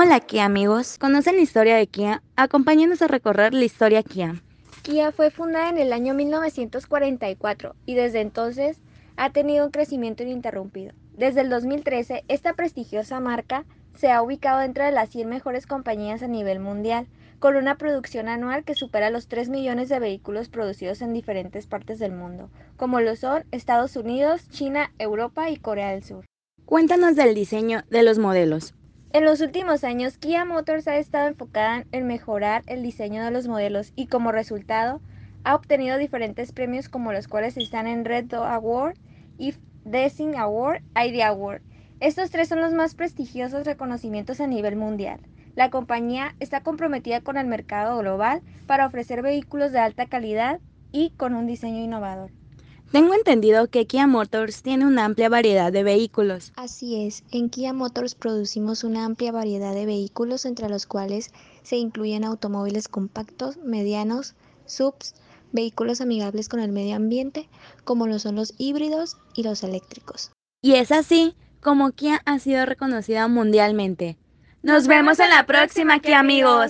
Hola Kia amigos, ¿conocen la historia de Kia? Acompáñenos a recorrer la historia Kia. Kia fue fundada en el año 1944 y desde entonces ha tenido un crecimiento ininterrumpido. Desde el 2013, esta prestigiosa marca se ha ubicado dentro de las 100 mejores compañías a nivel mundial, con una producción anual que supera los 3 millones de vehículos producidos en diferentes partes del mundo, como lo son Estados Unidos, China, Europa y Corea del Sur. Cuéntanos del diseño de los modelos. En los últimos años, Kia Motors ha estado enfocada en mejorar el diseño de los modelos y como resultado ha obtenido diferentes premios como los cuales están en Red Dot Award, y Design Award, ID Award. Estos tres son los más prestigiosos reconocimientos a nivel mundial. La compañía está comprometida con el mercado global para ofrecer vehículos de alta calidad y con un diseño innovador. Tengo entendido que Kia Motors tiene una amplia variedad de vehículos. Así es, en Kia Motors producimos una amplia variedad de vehículos entre los cuales se incluyen automóviles compactos, medianos, subs, vehículos amigables con el medio ambiente, como lo son los híbridos y los eléctricos. Y es así como Kia ha sido reconocida mundialmente. Nos vemos en la próxima, Kia amigos.